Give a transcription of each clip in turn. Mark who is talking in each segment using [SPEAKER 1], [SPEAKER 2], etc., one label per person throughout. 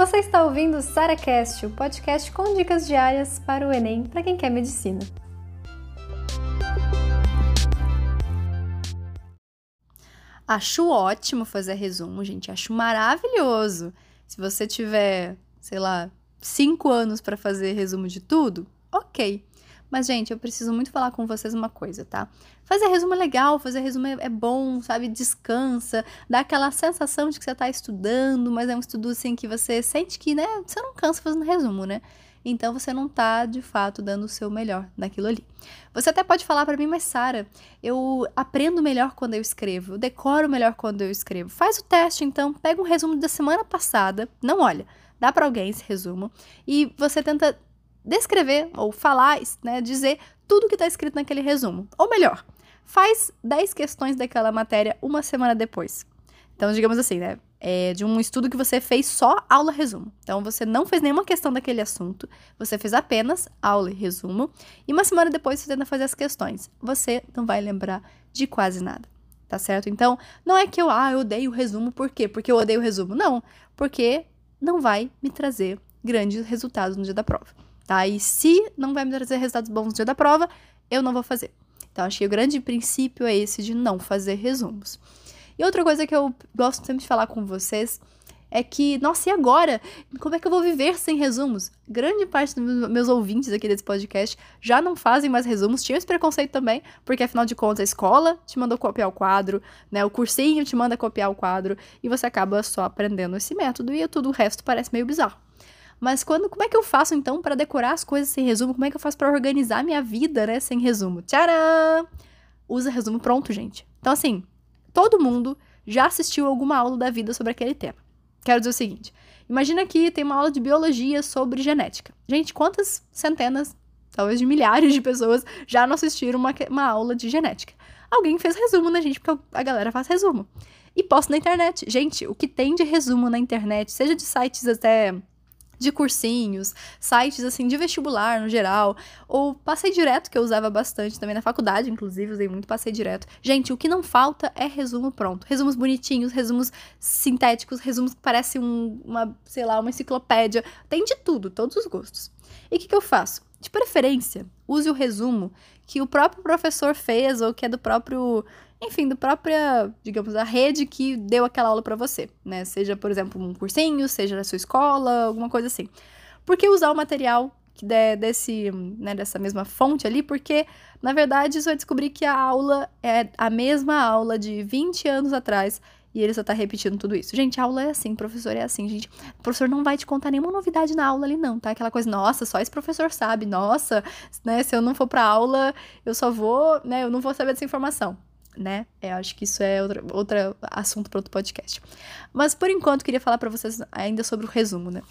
[SPEAKER 1] Você está ouvindo o SaraCast, o podcast com dicas diárias para o Enem para quem quer medicina.
[SPEAKER 2] Acho ótimo fazer resumo, gente. Acho maravilhoso. Se você tiver, sei lá, cinco anos para fazer resumo de tudo, ok. Mas, gente, eu preciso muito falar com vocês uma coisa, tá? Fazer resumo é legal, fazer resumo é, é bom, sabe? Descansa, dá aquela sensação de que você tá estudando, mas é um estudo assim que você sente que, né, você não cansa fazendo resumo, né? Então você não tá de fato dando o seu melhor naquilo ali. Você até pode falar para mim, mas Sara, eu aprendo melhor quando eu escrevo, eu decoro melhor quando eu escrevo. Faz o teste então, pega um resumo da semana passada, não olha, dá para alguém esse resumo e você tenta descrever ou falar, né, dizer tudo que está escrito naquele resumo. Ou melhor, faz 10 questões daquela matéria uma semana depois. Então, digamos assim, né? É de um estudo que você fez só aula resumo. Então, você não fez nenhuma questão daquele assunto, você fez apenas aula e resumo, e uma semana depois você tenta fazer as questões. Você não vai lembrar de quase nada, tá certo? Então, não é que eu, ah, eu odeio o resumo, por quê? Porque eu odeio o resumo. Não, porque não vai me trazer grandes resultados no dia da prova tá? E se não vai me trazer resultados bons no dia da prova, eu não vou fazer. Então, acho que o grande princípio é esse de não fazer resumos. E outra coisa que eu gosto sempre de falar com vocês é que, nossa, e agora? Como é que eu vou viver sem resumos? Grande parte dos meus ouvintes aqui desse podcast já não fazem mais resumos, tinham esse preconceito também, porque afinal de contas a escola te mandou copiar o quadro, né? O cursinho te manda copiar o quadro, e você acaba só aprendendo esse método e tudo o resto parece meio bizarro. Mas quando, como é que eu faço então para decorar as coisas sem resumo? Como é que eu faço para organizar minha vida, né, sem resumo? Tcharam! Usa resumo pronto, gente. Então assim, todo mundo já assistiu alguma aula da vida sobre aquele tema. Quero dizer o seguinte: imagina que tem uma aula de biologia sobre genética. Gente, quantas centenas, talvez de milhares de pessoas já não assistiram uma, uma aula de genética? Alguém fez resumo, né, gente? Porque a galera faz resumo. E posta na internet. Gente, o que tem de resumo na internet, seja de sites até de cursinhos, sites assim de vestibular no geral, ou passei direto que eu usava bastante também na faculdade, inclusive usei muito passei direto. Gente, o que não falta é resumo pronto, resumos bonitinhos, resumos sintéticos, resumos que parecem um, uma, sei lá, uma enciclopédia, tem de tudo, todos os gostos. E o que, que eu faço? De preferência, use o resumo que o próprio professor fez ou que é do próprio enfim, do própria, digamos, a rede que deu aquela aula para você, né? Seja, por exemplo, um cursinho, seja na sua escola, alguma coisa assim. Por que usar o material der desse, né, dessa mesma fonte ali? Porque, na verdade, você vai descobrir que a aula é a mesma aula de 20 anos atrás e ele só tá repetindo tudo isso. Gente, aula é assim, professor é assim, gente. O professor não vai te contar nenhuma novidade na aula ali, não, tá? Aquela coisa, nossa, só esse professor sabe, nossa, né? Se eu não for pra aula, eu só vou, né? Eu não vou saber dessa informação né? Eu acho que isso é outro, outro assunto para outro podcast. Mas por enquanto queria falar para vocês ainda sobre o resumo, né?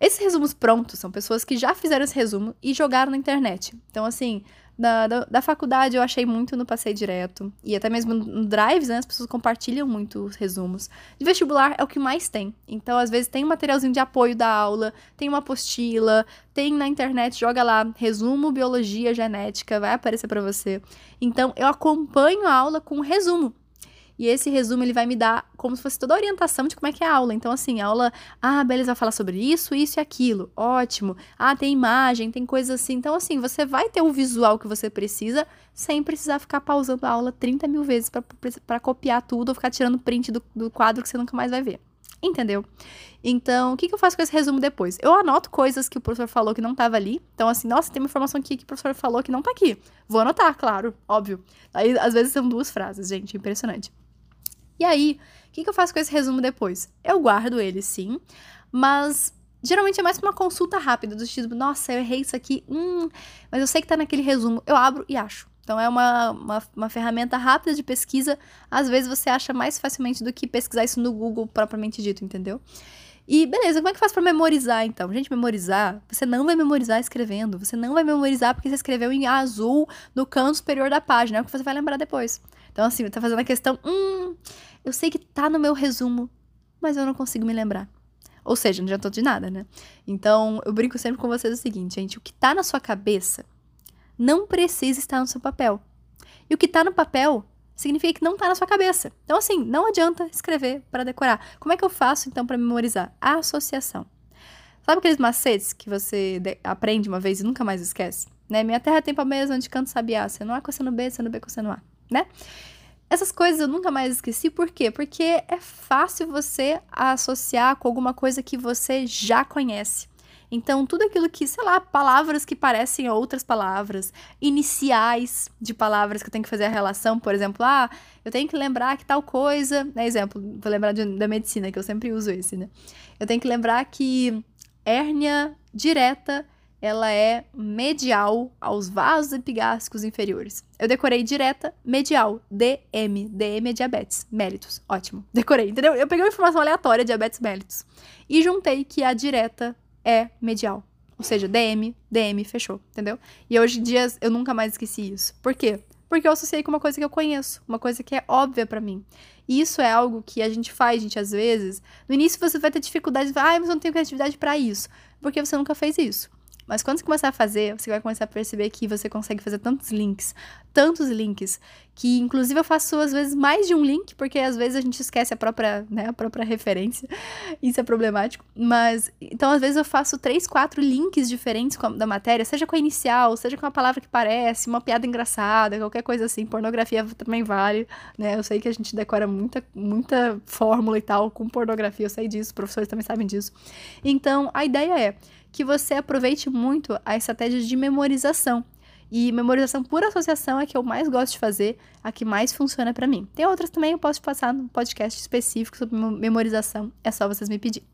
[SPEAKER 2] Esses resumos prontos são pessoas que já fizeram esse resumo e jogaram na internet. Então, assim, da, da, da, faculdade eu achei muito no Passei Direto. E até mesmo no Drives, né? As pessoas compartilham muito os resumos. De vestibular é o que mais tem. Então, às vezes, tem um materialzinho de apoio da aula, tem uma apostila, tem na internet, joga lá, resumo biologia genética, vai aparecer para você. Então, eu acompanho a aula com resumo. E esse resumo ele vai me dar como se fosse toda a orientação de como é que é a aula. Então, assim, a aula, ah, beleza, vai falar sobre isso, isso e aquilo. Ótimo. Ah, tem imagem, tem coisa assim. Então, assim, você vai ter o visual que você precisa sem precisar ficar pausando a aula 30 mil vezes para copiar tudo ou ficar tirando print do, do quadro que você nunca mais vai ver. Entendeu? Então, o que, que eu faço com esse resumo depois? Eu anoto coisas que o professor falou que não estava ali. Então, assim, nossa, tem uma informação aqui que o professor falou que não está aqui. Vou anotar, claro, óbvio. Aí, às vezes, são duas frases, gente, impressionante. E aí, o que, que eu faço com esse resumo depois? Eu guardo ele, sim, mas geralmente é mais pra uma consulta rápida, do tipo, nossa, eu errei isso aqui, hum, mas eu sei que tá naquele resumo. Eu abro e acho. Então é uma, uma, uma, ferramenta rápida de pesquisa. Às vezes você acha mais facilmente do que pesquisar isso no Google propriamente dito, entendeu? E beleza, como é que faz para memorizar então? Gente, memorizar, você não vai memorizar escrevendo, você não vai memorizar porque você escreveu em azul no canto superior da página, é o que você vai lembrar depois. Então, assim, tá fazendo a questão, hum, eu sei que tá no meu resumo, mas eu não consigo me lembrar. Ou seja, não adiantou de nada, né? Então, eu brinco sempre com vocês o seguinte, gente: o que tá na sua cabeça não precisa estar no seu papel. E o que tá no papel significa que não tá na sua cabeça. Então, assim, não adianta escrever para decorar. Como é que eu faço, então, para memorizar? A associação. Sabe aqueles macetes que você aprende uma vez e nunca mais esquece? Né? Minha terra tem palmeiras onde canto sabiá, sendo A coçando B, sendo B coçando A, né? Essas coisas eu nunca mais esqueci, por quê? Porque é fácil você associar com alguma coisa que você já conhece. Então, tudo aquilo que, sei lá, palavras que parecem outras palavras, iniciais de palavras que eu tenho que fazer a relação, por exemplo, ah, eu tenho que lembrar que tal coisa, né, exemplo, vou lembrar de, da medicina, que eu sempre uso esse, né? Eu tenho que lembrar que hérnia direta ela é medial aos vasos epigástricos inferiores. Eu decorei direta, medial, DM. DM é diabetes, mellitus. Ótimo. Decorei, entendeu? Eu peguei uma informação aleatória, diabetes mellitus, e juntei que a direta é medial. Ou seja, DM, DM, fechou, entendeu? E hoje em dia eu nunca mais esqueci isso. Por quê? Porque eu associei com uma coisa que eu conheço, uma coisa que é óbvia para mim. E isso é algo que a gente faz, gente, às vezes. No início você vai ter dificuldade, ah, mas eu não tenho criatividade para isso. Porque você nunca fez isso. Mas quando você começar a fazer, você vai começar a perceber que você consegue fazer tantos links, tantos links, que inclusive eu faço às vezes mais de um link, porque às vezes a gente esquece a própria, né, a própria referência. Isso é problemático. Mas então às vezes eu faço três, quatro links diferentes da matéria, seja com a inicial, seja com a palavra que parece, uma piada engraçada, qualquer coisa assim. Pornografia também vale, né? Eu sei que a gente decora muita, muita fórmula e tal com pornografia, eu sei disso, professores também sabem disso. Então, a ideia é que você aproveite muito a estratégia de memorização. E memorização por associação é a que eu mais gosto de fazer, a que mais funciona para mim. Tem outras também, eu posso passar num podcast específico sobre memorização, é só vocês me pedirem.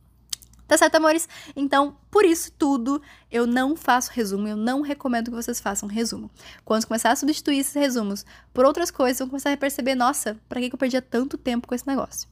[SPEAKER 2] Tá certo, amores? Então, por isso tudo, eu não faço resumo, eu não recomendo que vocês façam resumo. Quando começar a substituir esses resumos por outras coisas, vão começar a perceber, nossa, pra que eu perdia tanto tempo com esse negócio?